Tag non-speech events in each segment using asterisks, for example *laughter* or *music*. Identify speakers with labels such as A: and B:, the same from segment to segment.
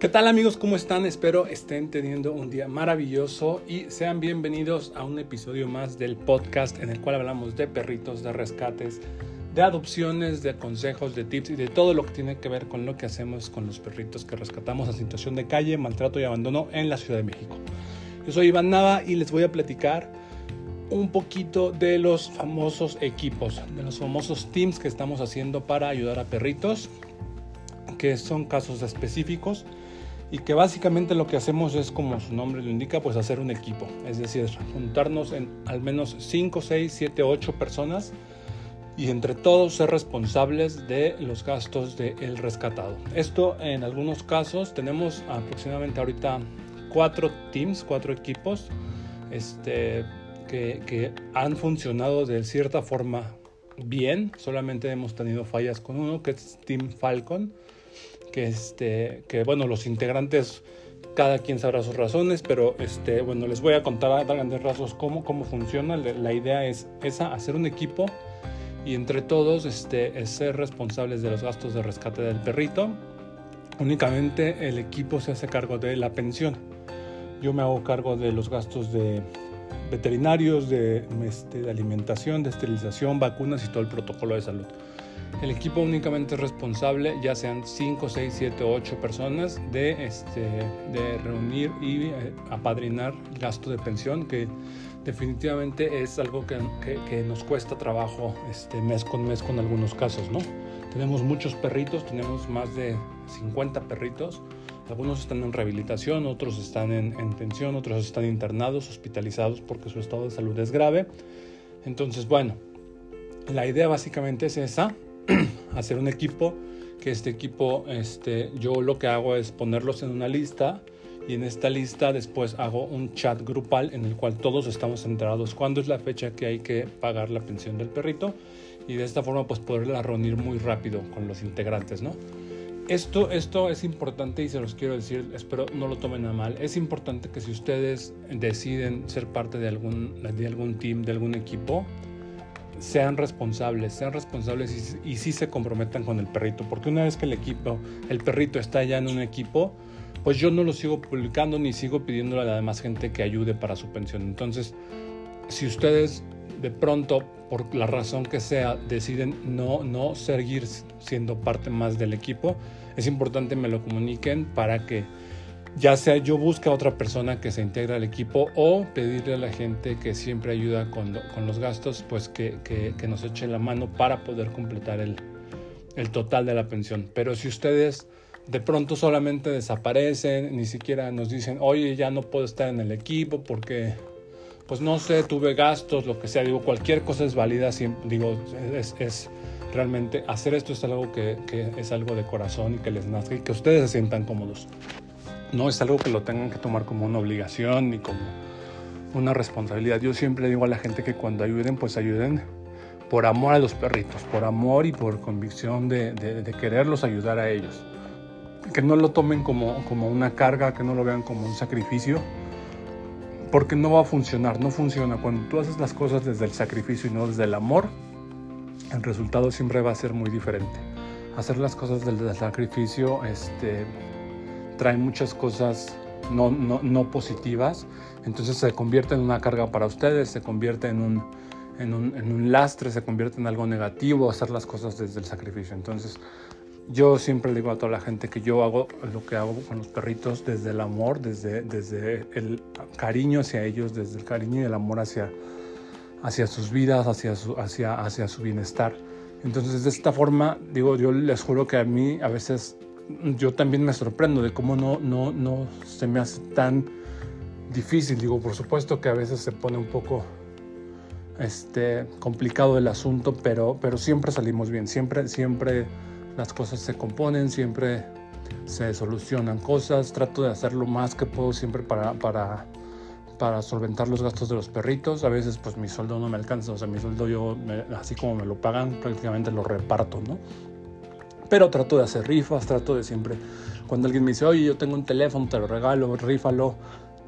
A: ¿Qué tal amigos? ¿Cómo están? Espero estén teniendo un día maravilloso y sean bienvenidos a un episodio más del podcast en el cual hablamos de perritos, de rescates, de adopciones, de consejos, de tips y de todo lo que tiene que ver con lo que hacemos con los perritos que rescatamos a situación de calle, maltrato y abandono en la Ciudad de México. Yo soy Iván Nava y les voy a platicar un poquito de los famosos equipos, de los famosos teams que estamos haciendo para ayudar a perritos, que son casos específicos y que básicamente lo que hacemos es, como su nombre lo indica, pues hacer un equipo, es decir, juntarnos en al menos 5, 6, 7, 8 personas y entre todos ser responsables de los gastos del rescatado. Esto en algunos casos tenemos aproximadamente ahorita cuatro teams, cuatro equipos este, que han funcionado de cierta forma bien, solamente hemos tenido fallas con uno que es Team Falcon que, este, que bueno, los integrantes, cada quien sabrá sus razones, pero este, bueno, les voy a contar a grandes rasgos cómo, cómo funciona. La idea es esa, hacer un equipo y entre todos este, ser responsables de los gastos de rescate del perrito. Únicamente el equipo se hace cargo de la pensión. Yo me hago cargo de los gastos de veterinarios, de, este, de alimentación, de esterilización, vacunas y todo el protocolo de salud. El equipo únicamente es responsable, ya sean 5, 6, 7, 8 personas, de, este, de reunir y eh, apadrinar gasto de pensión, que definitivamente es algo que, que, nos cuesta trabajo este, mes con mes con algunos casos, ¿no? Tenemos muchos perritos, tenemos más de 50 perritos. Algunos están en rehabilitación, otros están en, en pensión, otros están internados, hospitalizados porque su estado de salud es grave. Entonces, bueno, la idea básicamente es esa, *clears throat* hacer un equipo, que este equipo, este, yo lo que hago es ponerlos en una lista y en esta lista después hago un chat grupal en el cual todos estamos enterados cuándo es la fecha que hay que pagar la pensión del perrito y de esta forma pues poderla reunir muy rápido con los integrantes, ¿no? Esto, esto es importante y se los quiero decir, espero no lo tomen a mal. Es importante que si ustedes deciden ser parte de algún, de algún team, de algún equipo, sean responsables, sean responsables y, y sí se comprometan con el perrito, porque una vez que el equipo, el perrito está ya en un equipo, pues yo no lo sigo publicando ni sigo pidiéndole a la demás gente que ayude para su pensión. Entonces, si ustedes de pronto, por la razón que sea, deciden no, no seguir siendo parte más del equipo, es importante me lo comuniquen para que ya sea yo busque a otra persona que se integre al equipo o pedirle a la gente que siempre ayuda con, con los gastos, pues que, que, que, nos eche la mano para poder completar el, el total de la pensión. Pero si ustedes de pronto solamente desaparecen, ni siquiera nos dicen, oye, ya no puedo estar en el equipo porque, pues no sé, tuve gastos, lo que sea, digo, cualquier cosa es válida, digo, es, realmente hacer esto es algo que, que es algo de corazón y que les nazca y que ustedes se sientan cómodos no es algo que lo tengan que tomar como una obligación ni como una responsabilidad. Yo siempre digo a la gente que cuando ayuden, pues ayuden por amor a los perritos, por amor y por convicción de, de, quererlos ayudar a ellos. Que no lo tomen como, como una carga, que no lo vean como un sacrificio, porque no va a funcionar, no funciona. Cuando tú haces las cosas desde el sacrificio y no desde el amor, el resultado siempre va a ser muy diferente. Hacer las cosas desde el sacrificio, este, trae muchas cosas no, positivas, entonces se convierte en una carga para ustedes, se convierte en un lastre, se convierte en algo negativo hacer las cosas desde el sacrificio. Entonces yo siempre digo a toda la gente que yo hago lo que hago con los perritos desde el amor, desde, desde el cariño hacia ellos, desde el cariño y el amor hacia, hacia sus vidas, hacia su, hacia, hacia su bienestar. Entonces de esta forma, digo, yo les juro que a mí a veces yo también me sorprendo de cómo no, no, no se me hace tan difícil. Digo, por supuesto que a veces se pone un poco este, complicado el asunto, pero, pero siempre salimos bien, siempre, siempre las cosas se componen, siempre se solucionan cosas. Trato de hacer lo más que puedo siempre para, para, para solventar los gastos de los perritos. A veces pues mi sueldo no me alcanza, o sea, mi sueldo yo, así como me lo pagan, prácticamente lo reparto, ¿no? Pero trato de hacer rifas, trato de siempre, cuando alguien me dice, oye, yo tengo un teléfono, te lo regalo, rífalo.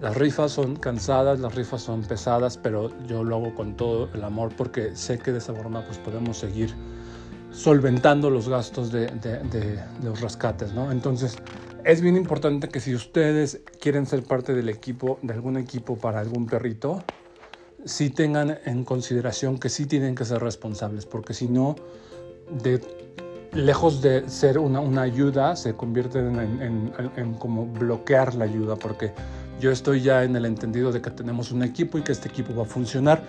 A: Las rifas son cansadas, las rifas son pesadas, pero yo lo hago con todo el amor porque sé que de esa forma pues podemos seguir solventando los gastos de, los rescates, ¿no? Entonces, es bien importante que si ustedes quieren ser parte del equipo, de algún equipo para algún perrito, sí tengan en consideración que sí tienen que ser responsables, porque si no, de, lejos de ser una, una ayuda, se convierten en, en, en, como bloquear la ayuda, porque yo estoy ya en el entendido de que tenemos un equipo y que este equipo va a funcionar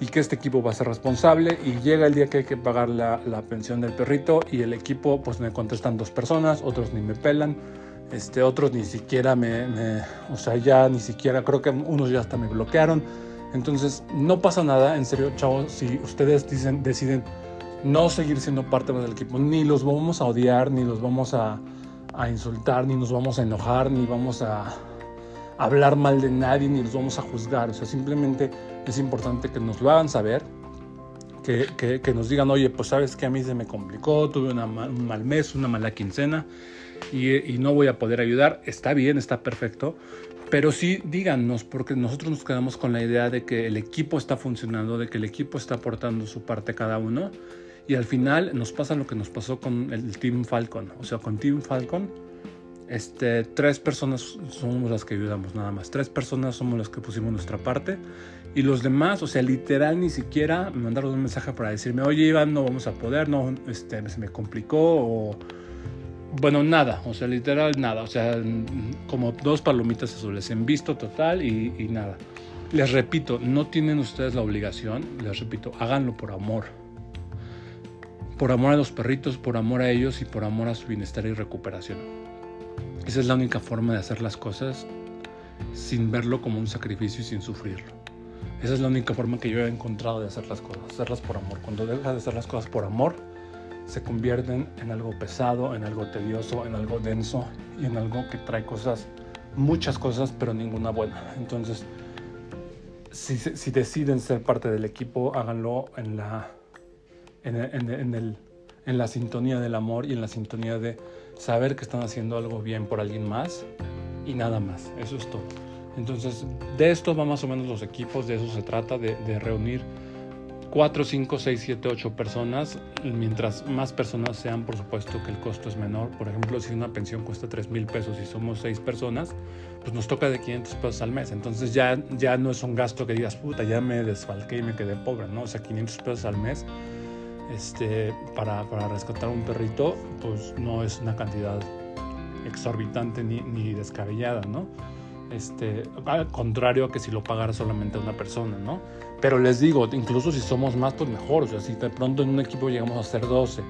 A: y que este equipo va a ser responsable y llega el día que hay que pagar la, la pensión del perrito y el equipo pues me contestan dos personas, otros ni me pelan, este, otros ni siquiera me, me, o sea, ya ni siquiera, creo que unos ya hasta me bloquearon. Entonces, no pasa nada, en serio, chavos, si ustedes dicen, deciden no seguir siendo parte del equipo, ni los vamos a odiar, ni los vamos a, insultar, ni nos vamos a enojar, ni vamos a hablar mal de nadie, ni los vamos a juzgar. O sea, simplemente es importante que nos lo hagan saber, que nos digan, oye, pues sabes que a mí se me complicó, tuve una, un mal mes, una mala quincena y, y, no voy a poder ayudar. Está bien, está perfecto, pero sí díganos, porque nosotros nos quedamos con la idea de que el equipo está funcionando, de que el equipo está aportando su parte cada uno. Y al final nos pasa lo que nos pasó con el Team Falcon. O sea, con Team Falcon, este, tres personas somos las que ayudamos nada más. Tres personas somos las que pusimos nuestra parte. Y los demás, o sea, literal ni siquiera me mandaron un mensaje para decirme, oye Iván, no vamos a poder, no, este, se me complicó o bueno, nada, o sea, literal nada, o sea, como dos palomitas azules en visto total y, y, nada. Les repito, no tienen ustedes la obligación, les repito, háganlo por amor. Por amor a los perritos, por amor a ellos y por amor a su bienestar y recuperación. Esa es la única forma de hacer las cosas sin verlo como un sacrificio y sin sufrirlo. Esa es la única forma que yo he encontrado de hacer las cosas, hacerlas por amor. Cuando dejas de hacer las cosas por amor, se convierten en algo pesado, en algo tedioso, en algo denso y en algo que trae cosas, muchas cosas, pero ninguna buena. Entonces, si, si deciden ser parte del equipo, háganlo en la, en, en, en, el, en la sintonía del amor y en la sintonía de saber que están haciendo algo bien por alguien más y nada más. Eso es todo. Entonces, de esto va más o menos los equipos, de eso se trata, de, de reunir 4, 5, 6, 7, 8 personas. Mientras más personas sean, por supuesto que el costo es menor. Por ejemplo, si una pensión cuesta 3 mil pesos y somos 6 personas, pues nos toca de 500 pesos al mes. Entonces ya, ya no es un gasto que digas, puta, ya me desfalqué y me quedé pobre, ¿no? O sea, 500 pesos al mes este, para, para rescatar un perrito, pues no es una cantidad exorbitante ni, ni descabellada, ¿no? Este, al contrario a que si lo pagara solamente una persona, ¿no? Pero les digo, incluso si somos más, pues mejor. O sea, si de pronto en un equipo llegamos a ser 12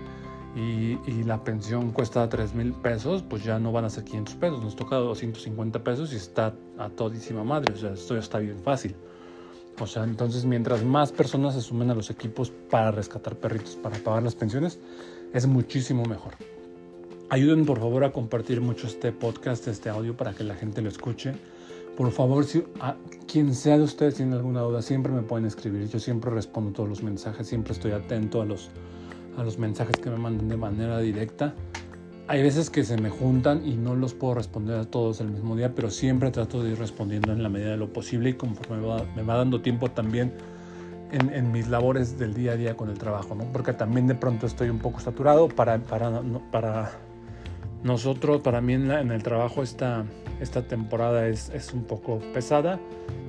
A: y, y la pensión cuesta 3 mil pesos, pues ya no van a ser 500 pesos, nos toca 250 pesos y está a todísima madre. O sea, esto ya está bien fácil. O sea, entonces mientras más personas se sumen a los equipos para rescatar perritos, para pagar las pensiones, es muchísimo mejor. Ayuden por favor a compartir mucho este podcast, este audio para que la gente lo escuche. Por favor, si quien sea de ustedes tiene alguna duda, siempre me pueden escribir. Yo siempre respondo todos los mensajes, siempre estoy atento a los, a los mensajes que me mandan de manera directa. Hay veces que se me juntan y no los puedo responder a todos el mismo día, pero siempre trato de ir respondiendo en la medida de lo posible y conforme me va, me va dando tiempo también en, en, mis labores del día a día con el trabajo, ¿no? Porque también de pronto estoy un poco saturado para, para, para nosotros, para mí en, la, en el trabajo esta, esta temporada es, es, un poco pesada,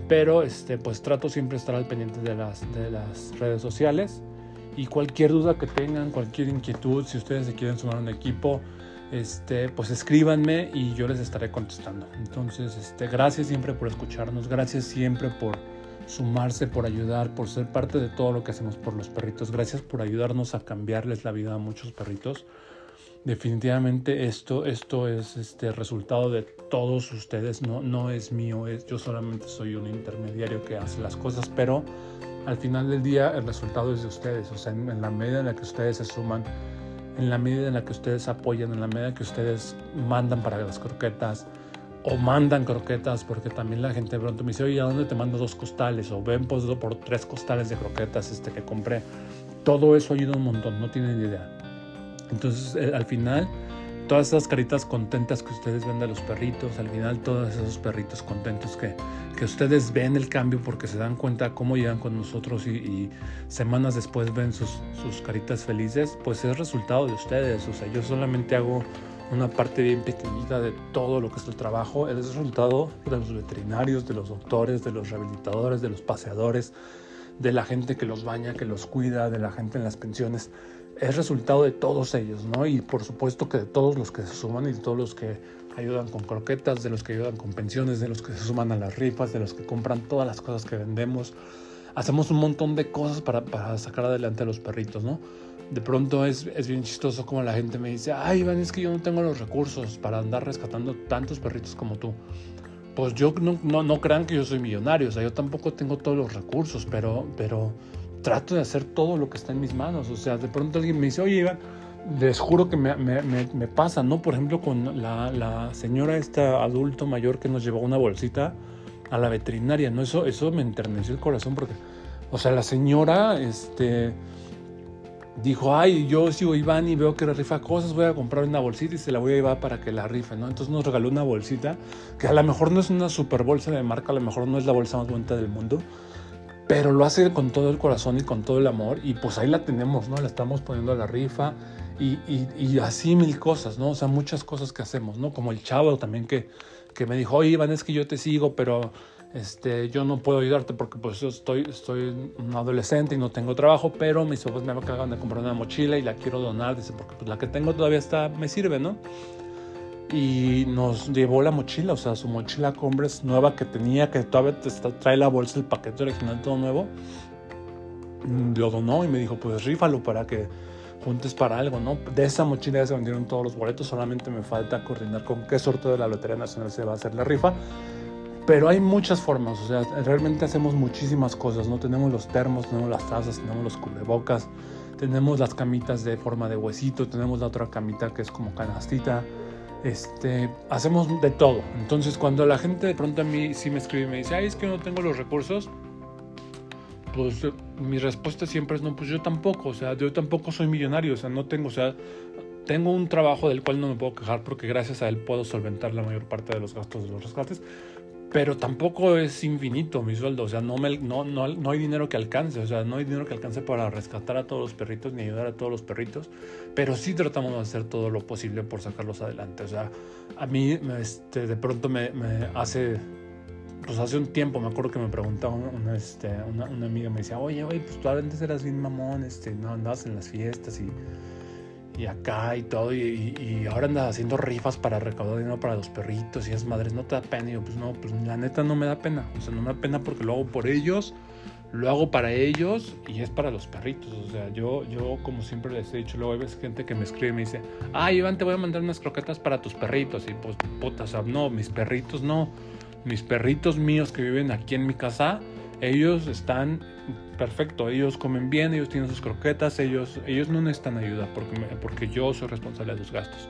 A: pero este, pues trato siempre estar al pendiente de las, de las redes sociales y cualquier duda que tengan, cualquier inquietud, si ustedes se quieren sumar a un equipo, este, pues escríbanme y yo les estaré contestando. Entonces, este, gracias siempre por escucharnos, gracias siempre por sumarse, por ayudar, por ser parte de todo lo que hacemos por los perritos. Gracias por ayudarnos a cambiarles la vida a muchos perritos definitivamente esto, esto es este resultado de todos ustedes, no, no es mío, yo solamente soy un intermediario que hace las cosas, pero al final del día el resultado es de ustedes, o sea, en la medida en la que ustedes se suman, en la medida en la que ustedes apoyan, en la medida que ustedes mandan para las croquetas o mandan croquetas, porque también la gente de pronto me dice, oye, ¿a dónde te mando dos costales? O ven pues, por tres costales de croquetas este, que compré. Todo eso ayuda un montón, no tienen idea. Entonces, eh, al final, todas esas caritas contentas que ustedes ven de los perritos, al final todos esos perritos contentos que, que ustedes ven el cambio porque se dan cuenta cómo llegan con nosotros y, semanas después ven sus, sus, caritas felices, pues es resultado de ustedes. O sea, yo solamente hago una parte bien pequeñita de todo lo que es el trabajo, es resultado de los veterinarios, de los doctores, de los rehabilitadores, de los paseadores, de la gente que los baña, que los cuida, de la gente en las pensiones. Es resultado de todos ellos, ¿no? Y por supuesto que de todos los que se suman y de todos los que ayudan con croquetas, de los que ayudan con pensiones, de los que se suman a las rifas, de los que compran todas las cosas que vendemos. Hacemos un montón de cosas para, sacar adelante a los perritos, ¿no? De pronto es, es bien chistoso como la gente me dice, ay Iván, es que yo no tengo los recursos para andar rescatando tantos perritos como tú pues yo no, no, no, crean que yo soy millonario, o sea, yo tampoco tengo todos los recursos, pero, pero trato de hacer todo lo que está en mis manos. O sea, de pronto alguien me dice, oye, Iván, les juro que me, me, me, pasa, ¿no? Por ejemplo, con la, la, señora esta adulto mayor que nos llevó una bolsita a la veterinaria, ¿no? Eso, eso me enterneció el corazón porque, o sea, la señora, este dijo, ay, yo sigo Iván y veo que rifa cosas, voy a comprar una bolsita y se la voy a llevar para que la rife, ¿no? Entonces nos regaló una bolsita, que a lo mejor no es una super bolsa de marca, a lo mejor no es la bolsa más bonita del mundo, pero lo hace con todo el corazón y con todo el amor y pues ahí la tenemos, ¿no? La estamos poniendo a la rifa y, y, así mil cosas, ¿no? O sea, muchas cosas que hacemos, ¿no? Como el chavo también que, que me dijo, oye, Iván, es que yo te sigo, pero este, yo no puedo ayudarte porque pues yo estoy, estoy un adolescente y no tengo trabajo, pero mis papás me acaban de comprar una mochila y la quiero donar, dice, porque pues, la que tengo todavía está, me sirve, ¿no? Y nos llevó la mochila, o sea, su mochila Converse nueva que tenía, que todavía trae la bolsa, el paquete original todo nuevo, mm, lo donó y me dijo, pues rífalo para que juntes para algo, ¿no? De esa mochila ya se vendieron todos los boletos, solamente me falta coordinar con qué sorteo de la Lotería Nacional se va a hacer la rifa pero hay muchas formas, o sea, realmente hacemos muchísimas cosas, ¿no? Tenemos los termos, tenemos las tazas, tenemos los cubrebocas, tenemos las camitas de forma de huesito, tenemos la otra camita que es como canastita, este, hacemos de todo. Entonces, cuando la gente de pronto a mí sí me escribe y me dice, ay, es que no tengo los recursos, pues mi respuesta siempre es, no, pues yo tampoco, o sea, yo tampoco soy millonario, o sea, no tengo, o sea, tengo un trabajo del cual no me puedo quejar porque gracias a él puedo solventar la mayor parte de los gastos de los rescates, pero tampoco es infinito mi sueldo, o sea, no, me, no, no, no, hay dinero que alcance, o sea, no hay dinero que alcance para rescatar a todos los perritos ni ayudar a todos los perritos, pero sí tratamos de hacer todo lo posible por sacarlos adelante, o sea, a mí este, de pronto me, me hace, pues hace un tiempo me acuerdo que me preguntaba una, este, una, una amiga, me decía, oye, oye, pues tú antes eras bien mamón, este, no andabas en las fiestas y y acá y todo, y, ahora andas haciendo rifas para recaudar dinero para los perritos y es madres, no te da pena. Y yo, pues no, pues la neta no me da pena. O sea, no me da pena porque lo hago por ellos, lo hago para ellos y es para los perritos. O sea, yo, yo como siempre les he dicho, luego hay gente que me escribe y me dice, ah, Iván, te voy a mandar unas croquetas para tus perritos. Y pues, puta, o no, mis perritos no. Mis perritos míos que viven aquí en mi casa, ellos están perfecto, ellos comen bien, ellos tienen sus croquetas, ellos, ellos no necesitan ayuda porque, porque yo soy responsable de los gastos.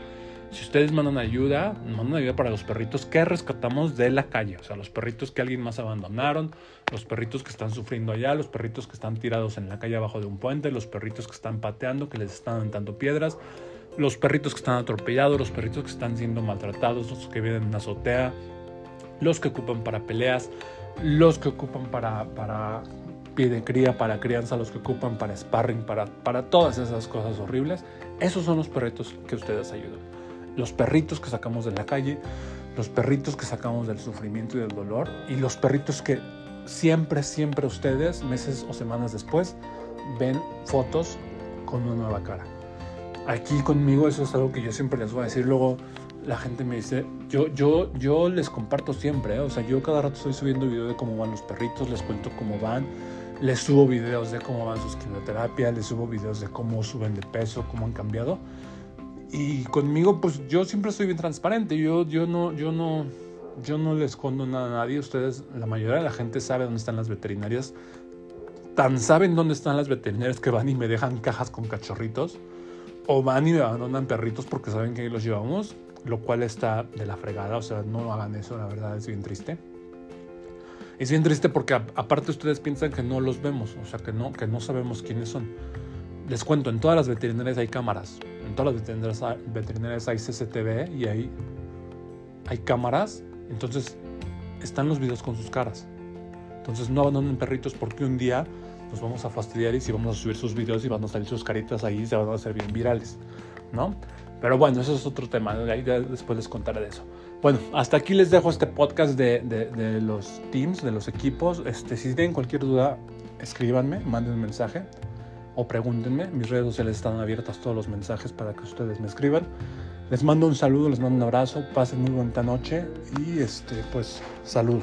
A: Si ustedes mandan ayuda, mandan ayuda para los perritos que rescatamos de la calle, o sea, los perritos que alguien más abandonaron, los perritos que están sufriendo allá, los perritos que están tirados en la calle abajo de un puente, los perritos que están pateando, que les están aventando piedras, los perritos que están atropellados, los perritos que están siendo maltratados, los que viven en una azotea, los que ocupan para peleas, los que ocupan para, para pie de cría, para crianza, los que ocupan para sparring, para, para todas esas cosas horribles. Esos son los perritos que ustedes ayudan. Los perritos que sacamos de la calle, los perritos que sacamos del sufrimiento y del dolor y los perritos que siempre, siempre ustedes, meses o semanas después, ven fotos con una nueva cara. Aquí conmigo eso es algo que yo siempre les voy a decir. Luego la gente me dice, yo, yo, yo les comparto siempre, ¿eh? o sea, yo cada rato estoy subiendo videos de cómo van los perritos, les cuento cómo van, les subo videos de cómo van sus quimioterapias, les subo videos de cómo suben de peso, cómo han cambiado. Y conmigo, pues yo siempre soy bien transparente, yo, yo, no, yo, no, yo no le escondo nada a nadie, ustedes, la mayoría de la gente sabe dónde están las veterinarias, tan saben dónde están las veterinarias que van y me dejan cajas con cachorritos, o van y me abandonan perritos porque saben que ahí los llevamos lo cual está de la fregada, o sea, no hagan eso, la verdad es bien triste. Es bien triste porque aparte ustedes piensan que no los vemos, o sea, que no, que no sabemos quiénes son. Les cuento, en todas las veterinarias hay cámaras, en todas las veterinarias, veterinarias hay CCTV y hay, hay cámaras, entonces están los videos con sus caras. Entonces no abandonen perritos porque un día nos vamos a fastidiar y si vamos a subir sus videos y van a salir sus caritas ahí se van a hacer bien virales, ¿no? Pero bueno, eso es otro tema, ahí después les contaré de eso. Bueno, hasta aquí les dejo este podcast de, de, los teams, de los equipos. Este, si tienen cualquier duda, escríbanme, manden un mensaje o pregúntenme. Mis redes sociales están abiertas todos los mensajes para que ustedes me escriban. Les mando un saludo, les mando un abrazo, pasen muy buena noche y este, pues, salud.